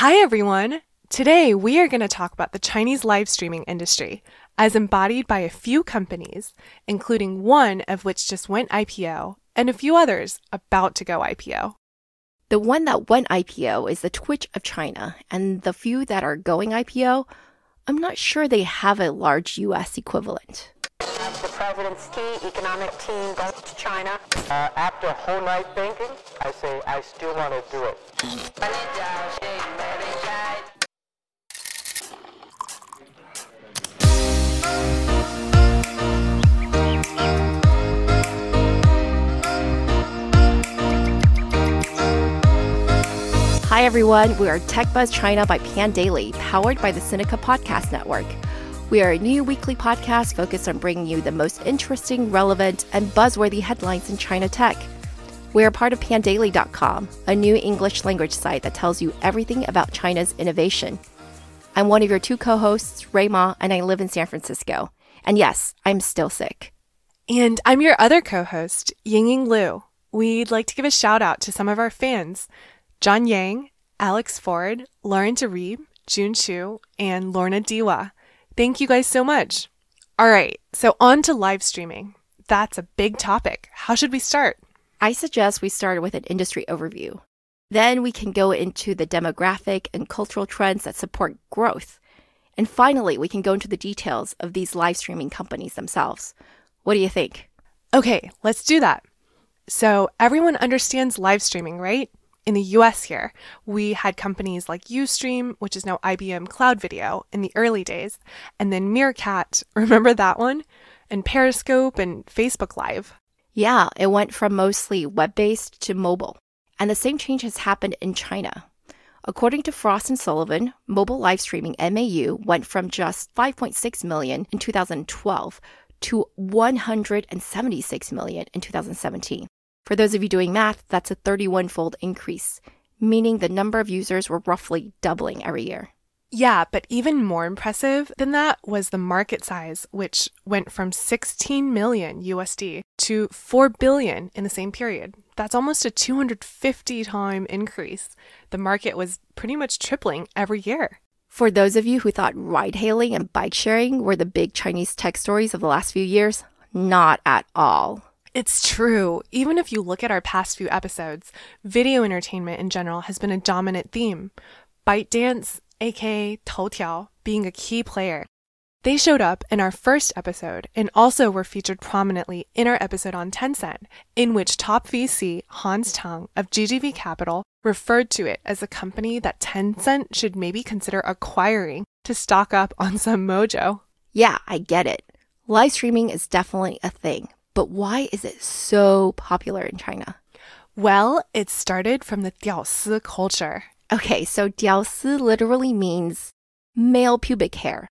Hi, everyone. Today, we are going to talk about the Chinese live streaming industry as embodied by a few companies, including one of which just went IPO and a few others about to go IPO. The one that went IPO is the Twitch of China, and the few that are going IPO, I'm not sure they have a large US equivalent. The president's key economic team goes to China. Uh, after a whole night thinking, I say I still want to do it. Hi, everyone. We are Tech Buzz China by Pandaily, powered by the Sinica Podcast Network. We are a new weekly podcast focused on bringing you the most interesting, relevant, and buzzworthy headlines in China tech. We are part of pandaily.com, a new English language site that tells you everything about China's innovation. I'm one of your two co hosts, Rui Ma, and I live in San Francisco. And yes, I'm still sick. And I'm your other co host, Yingying Lu. We'd like to give a shout out to some of our fans John Yang, Alex Ford, Lauren DeReeb, June Chu, and Lorna Diwa. Thank you guys so much. All right, so on to live streaming. That's a big topic. How should we start? I suggest we start with an industry overview. Then we can go into the demographic and cultural trends that support growth. And finally, we can go into the details of these live streaming companies themselves. What do you think? Okay, let's do that. So, everyone understands live streaming, right? In the US here, we had companies like Ustream, which is now IBM Cloud Video in the early days, and then Meerkat, remember that one? And Periscope and Facebook Live. Yeah, it went from mostly web based to mobile. And the same change has happened in China. According to Frost and Sullivan, mobile live streaming MAU went from just 5.6 million in 2012 to 176 million in 2017. For those of you doing math, that's a 31 fold increase, meaning the number of users were roughly doubling every year. Yeah, but even more impressive than that was the market size, which went from 16 million USD to 4 billion in the same period. That's almost a 250 time increase. The market was pretty much tripling every year. For those of you who thought ride hailing and bike sharing were the big Chinese tech stories of the last few years, not at all. It's true. Even if you look at our past few episodes, video entertainment in general has been a dominant theme. ByteDance, aka Toutiao, being a key player. They showed up in our first episode and also were featured prominently in our episode on Tencent, in which top VC Hans Tang of GGV Capital referred to it as a company that Tencent should maybe consider acquiring to stock up on some mojo. Yeah, I get it. Live streaming is definitely a thing, but why is it so popular in China? Well, it started from the Diaosi culture. Okay, so Diaosi literally means male pubic hair.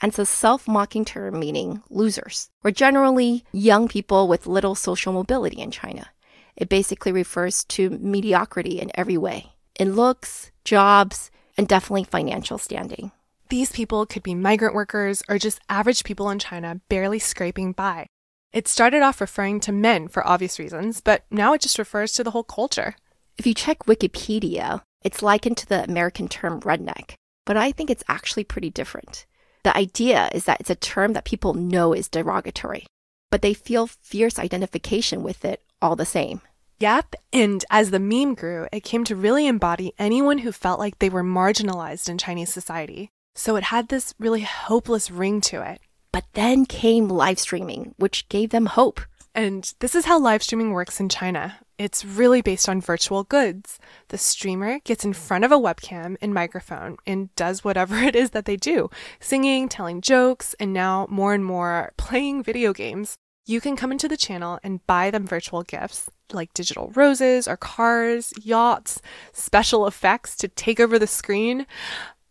And it's a self mocking term meaning losers, or generally young people with little social mobility in China. It basically refers to mediocrity in every way in looks, jobs, and definitely financial standing. These people could be migrant workers or just average people in China barely scraping by. It started off referring to men for obvious reasons, but now it just refers to the whole culture. If you check Wikipedia, it's likened to the American term redneck, but I think it's actually pretty different. The idea is that it's a term that people know is derogatory, but they feel fierce identification with it all the same. Yep, and as the meme grew, it came to really embody anyone who felt like they were marginalized in Chinese society. So it had this really hopeless ring to it. But then came live streaming, which gave them hope. And this is how live streaming works in China. It's really based on virtual goods. The streamer gets in front of a webcam and microphone and does whatever it is that they do singing, telling jokes, and now more and more playing video games. You can come into the channel and buy them virtual gifts like digital roses or cars, yachts, special effects to take over the screen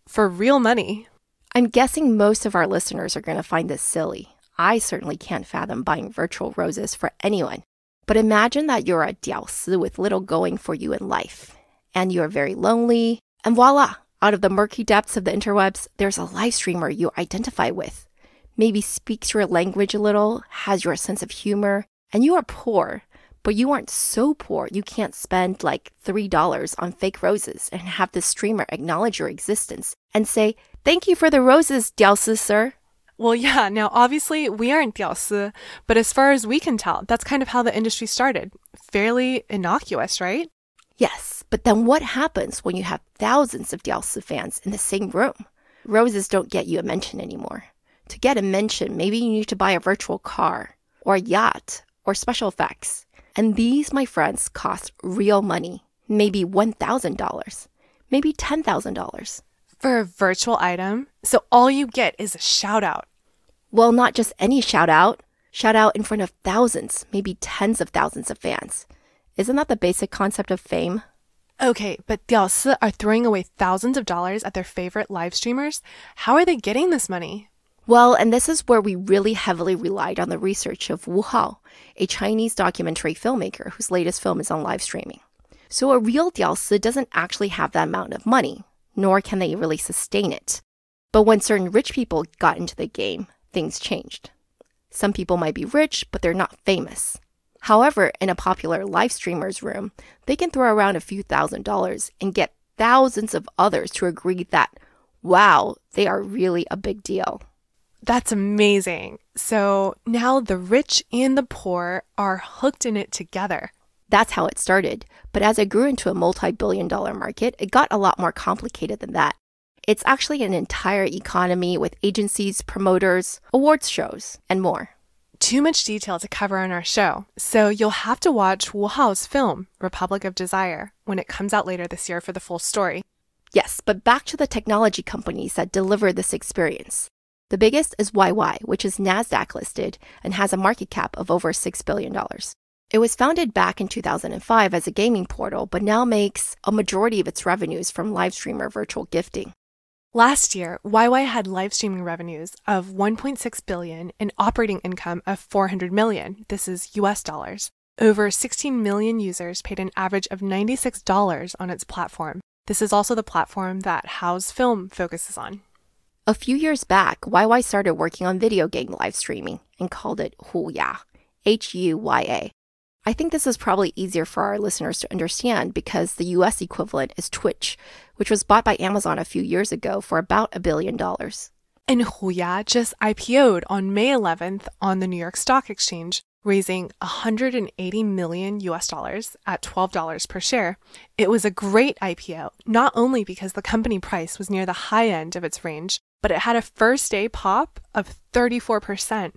for real money. I'm guessing most of our listeners are going to find this silly. I certainly can't fathom buying virtual roses for anyone. But imagine that you're a diaosi with little going for you in life, and you're very lonely, and voila, out of the murky depths of the interwebs, there's a live streamer you identify with. Maybe speaks your language a little, has your sense of humor, and you are poor, but you aren't so poor you can't spend like $3 on fake roses and have the streamer acknowledge your existence and say, Thank you for the roses, 屌丝 sir. Well, yeah, now obviously we aren't 屌丝, but as far as we can tell, that's kind of how the industry started. Fairly innocuous, right? Yes, but then what happens when you have thousands of 屌丝 fans in the same room? Roses don't get you a mention anymore. To get a mention, maybe you need to buy a virtual car, or a yacht, or special effects. And these, my friends, cost real money. Maybe $1,000, maybe $10,000. for a virtual item, so all you get is a shout out. Well, not just any shout out, shout out in front of thousands, maybe tens of thousands of fans. Isn't that the basic concept of fame? Okay, but Diaosi are throwing away thousands of dollars at their favorite live streamers. How are they getting this money? Well, and this is where we really heavily relied on the research of Wu Hao, a Chinese documentary filmmaker whose latest film is on live streaming. So a real Diaosi doesn't actually have that amount of money nor can they really sustain it. But when certain rich people got into the game, things changed. Some people might be rich, but they're not famous. However, in a popular live streamer's room, they can throw around a few thousand dollars and get thousands of others to agree that, wow, they are really a big deal. That's amazing. So now the rich and the poor are hooked in it together. That's how it started. But as it grew into a multi billion dollar market, it got a lot more complicated than that. It's actually an entire economy with agencies, promoters, awards shows, and more. Too much detail to cover on our show, so you'll have to watch Wu Hao's film, Republic of Desire, when it comes out later this year for the full story. Yes, but back to the technology companies that deliver this experience. The biggest is YY, which is NASDAQ listed and has a market cap of over $6 billion. It was founded back in 2005 as a gaming portal, but now makes a majority of its revenues from live streamer virtual gifting. Last year, YY had live streaming revenues of 1.6 billion and operating income of 400 million. This is US dollars. Over 16 million users paid an average of $96 on its platform. This is also the platform that Hao's film focuses on. A few years back, YY started working on video game live streaming and called it Huya, H U Y A. I think this is probably easier for our listeners to understand because the US equivalent is Twitch, which was bought by Amazon a few years ago for about a billion dollars. And Huya just IPO'd on May 11th on the New York Stock Exchange, raising 180 million US dollars at $12 per share. It was a great IPO, not only because the company price was near the high end of its range, but it had a first day pop of 34%.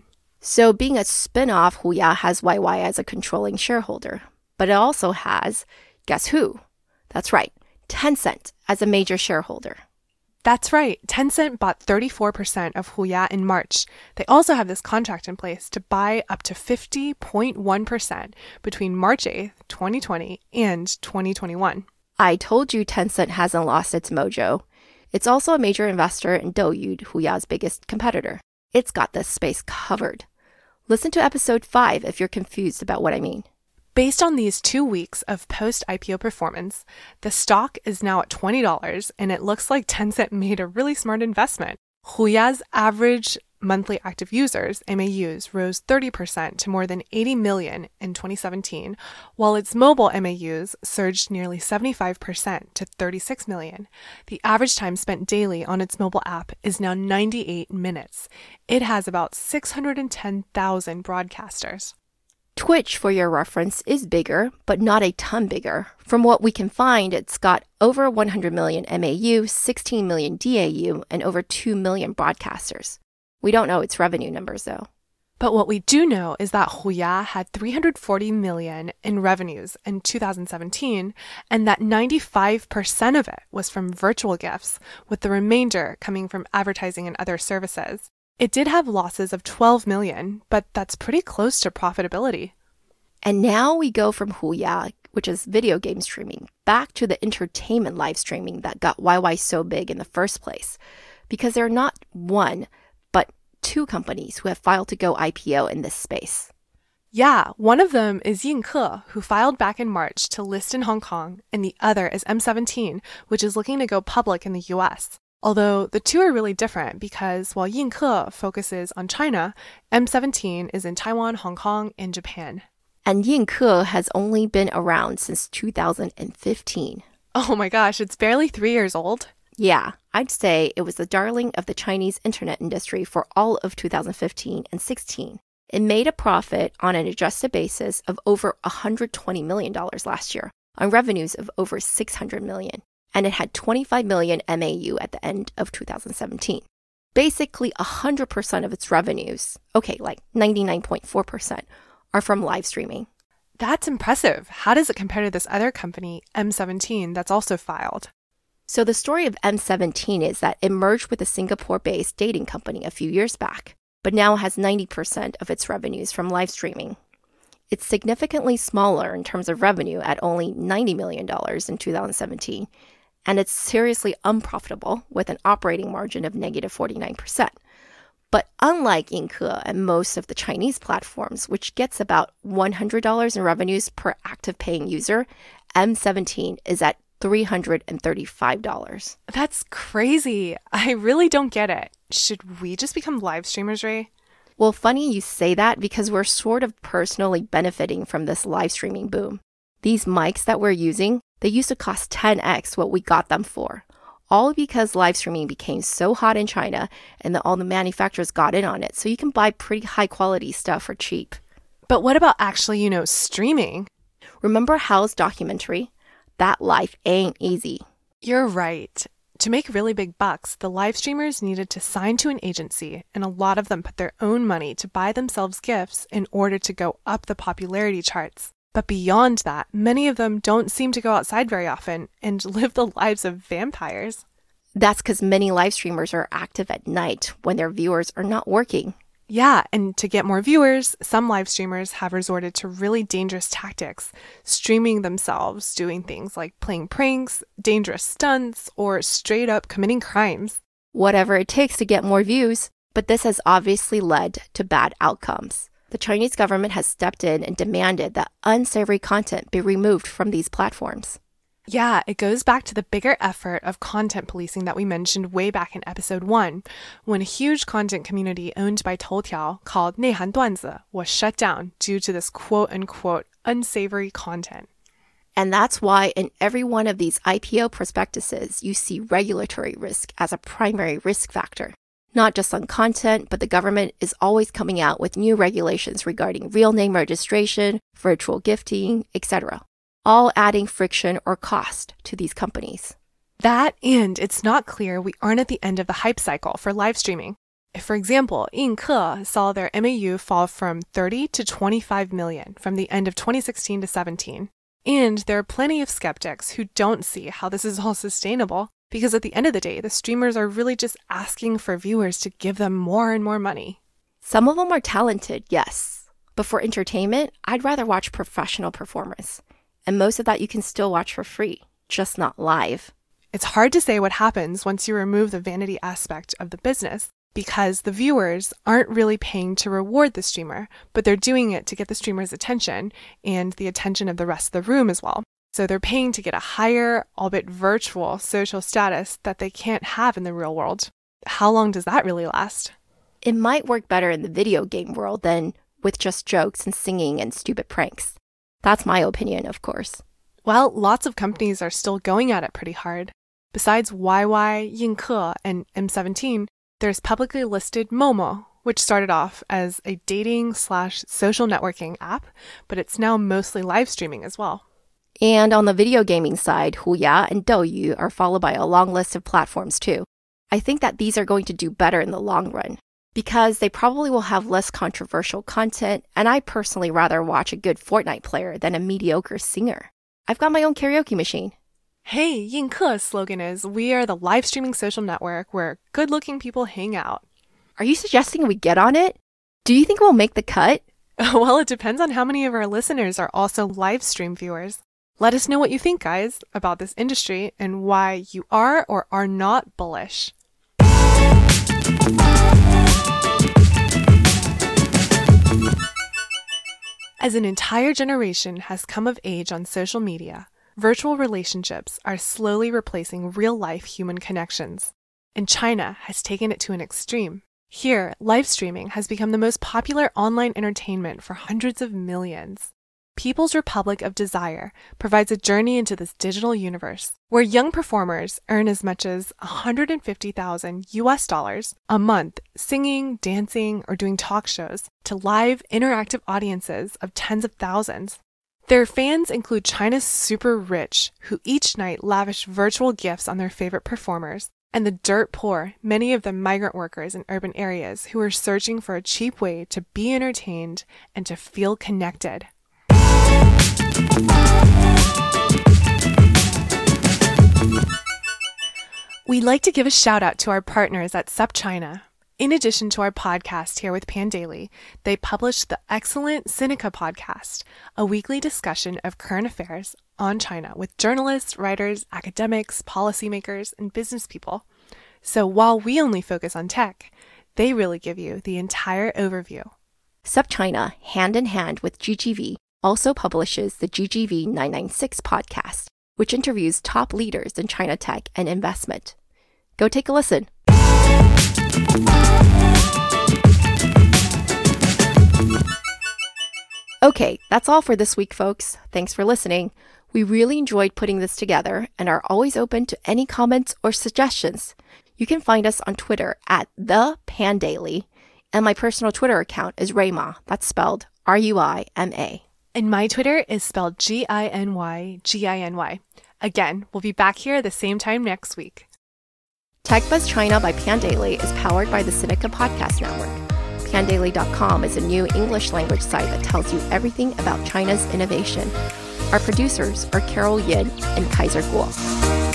So, being a spin off, Huya has YY as a controlling shareholder. But it also has, guess who? That's right, Tencent as a major shareholder. That's right. Tencent bought 34% of Huya in March. They also have this contract in place to buy up to 50.1% between March 8th, 2020 and 2021. I told you Tencent hasn't lost its mojo. It's also a major investor in Douyu, Huya's biggest competitor. It's got this space covered. Listen to episode 5 if you're confused about what I mean. Based on these two weeks of post IPO performance, the stock is now at $20 and it looks like Tencent made a really smart investment. Huya's average monthly active users, MAUs, rose 30% to more than 80 million in 2017, while its mobile MAUs surged nearly 75% to 36 million. The average time spent daily on its mobile app is now 98 minutes. It has about 610,000 broadcasters. Twitch, for your reference, is bigger, but not a ton bigger. From what we can find, it's got over 100 million MAU, 16 million DAU, and over 2 million broadcasters. We don't know its revenue numbers though. But what we do know is that Huya had 340 million in revenues in 2017 and that 95% of it was from virtual gifts with the remainder coming from advertising and other services. It did have losses of 12 million, but that's pretty close to profitability. And now we go from Huya, which is video game streaming, back to the entertainment live streaming that got YY so big in the first place. Because they're not one, two companies who have filed to go IPO in this space. Yeah, one of them is Yinke, who filed back in March to list in Hong Kong, and the other is M17, which is looking to go public in the US. Although the two are really different because while Yinke focuses on China, M17 is in Taiwan, Hong Kong, and Japan. And Yinke has only been around since 2015. Oh my gosh, it's barely three years old. Yeah, I'd say it was the darling of the Chinese internet industry for all of 2015 and 16. It made a profit on an adjusted basis of over $120 million last year on revenues of over 600 million, and it had 25 million MAU at the end of 2017. Basically, 100% of its revenues, okay, like 99.4%, are from live streaming. That's impressive. How does it compare to this other company, M17, that's also filed? So, the story of M17 is that it merged with a Singapore based dating company a few years back, but now has 90% of its revenues from live streaming. It's significantly smaller in terms of revenue at only $90 million in 2017, and it's seriously unprofitable with an operating margin of negative 49%. But unlike Yinke and most of the Chinese platforms, which gets about $100 in revenues per active paying user, M17 is at $335. That's crazy. I really don't get it. Should we just become live streamers, Rui? Well, funny you say that because we're sort of personally benefiting from this live streaming boom. These mics that we're using, they used to cost 10x what we got them for. All because live streaming became so hot in China and that all the manufacturers got in on it, so you can buy pretty high quality stuff for cheap. But what about actually, you know, streaming? Remember Hao's documentary? That life ain't easy. You're right. To make really big bucks, the live streamers needed to sign to an agency, and a lot of them put their own money to buy themselves gifts in order to go up the popularity charts. But beyond that, many of them don't seem to go outside very often and live the lives of vampires. That's because many live streamers are active at night when their viewers are not working. Yeah, and to get more viewers, some live streamers have resorted to really dangerous tactics, streaming themselves doing things like playing pranks, dangerous stunts, or straight up committing crimes. Whatever it takes to get more views, but this has obviously led to bad outcomes. The Chinese government has stepped in and demanded that unsavory content be removed from these platforms. Yeah, it goes back to the bigger effort of content policing that we mentioned way back in episode 1, when a huge content community owned by Toutiao called Neihan Duanzi was shut down due to this quote unquote unsavory content. And that's why in every one of these IPO prospectuses, you see regulatory risk as a primary risk factor. Not just on content, but the government is always coming out with new regulations regarding real name registration, virtual gifting, etc all adding friction or cost to these companies. That and it's not clear we aren't at the end of the hype cycle for live streaming. If, for example, Yinke saw their MAU fall from 30 to 25 million from the end of 2016 to 17. And there are plenty of skeptics who don't see how this is all sustainable because at the end of the day, the streamers are really just asking for viewers to give them more and more money. Some of them are talented, yes. But for entertainment, I'd rather watch professional performers. And most of that you can still watch for free, just not live. It's hard to say what happens once you remove the vanity aspect of the business because the viewers aren't really paying to reward the streamer, but they're doing it to get the streamer's attention and the attention of the rest of the room as well. So they're paying to get a higher, albeit virtual, social status that they can't have in the real world. How long does that really last? It might work better in the video game world than with just jokes and singing and stupid pranks. That's my opinion, of course. Well, lots of companies are still going at it pretty hard. Besides YY, Yinke, and M17, there's publicly listed Momo, which started off as a dating slash social networking app, but it's now mostly live streaming as well. And on the video gaming side, Huya and Douyu are followed by a long list of platforms too. I think that these are going to do better in the long run because they probably will have less controversial content, and I personally rather watch a good Fortnite player than a mediocre singer. I've got my own karaoke machine. Hey, Yinke's slogan is We are the live streaming social network where good looking people hang out. Are you suggesting we get on it? Do you think we'll make the cut? well, it depends on how many of our listeners are also live stream viewers. Let us know what you think, guys, about this industry and why you are or are not bullish. As an entire generation has come of age on social media, virtual relationships are slowly replacing real life human connections. And China has taken it to an extreme. Here, live streaming has become the most popular online entertainment for hundreds of millions. People's Republic of Desire provides a journey into this digital universe where young performers earn as much as 150,000 US dollars a month singing, dancing, or doing talk shows to live interactive audiences of tens of thousands. Their fans include China's super rich, who each night lavish virtual gifts on their favorite performers, and the dirt poor, many of them migrant workers in urban areas who are searching for a cheap way to be entertained and to feel connected. We'd like to give a shout out to our partners at SupChina. In addition to our podcast here with Pandaily, they publish the excellent Sinica podcast, a weekly discussion of current affairs on China with journalists, writers, academics, policymakers, and business people. So while we only focus on tech, they really give you the entire overview. SupChina, hand in hand with GGV, also publishes the GGV 996 podcast, which interviews top leaders in China tech and investment. Go take a listen. Okay, that's all for this week, folks. Thanks for listening. We really enjoyed putting this together and are always open to any comments or suggestions. You can find us on Twitter at the Pandaily, and my personal Twitter account is Ruima. That's spelled R U I M A. And my Twitter is spelled G I N Y G I N Y. Again, we'll be back here the same time next week. TechBuzz China by Pandaily is powered by the Sinica Podcast Network. Pandaily.com is a new English language site that tells you everything about China's innovation. Our producers are Carol Yin and Kaiser Kuo.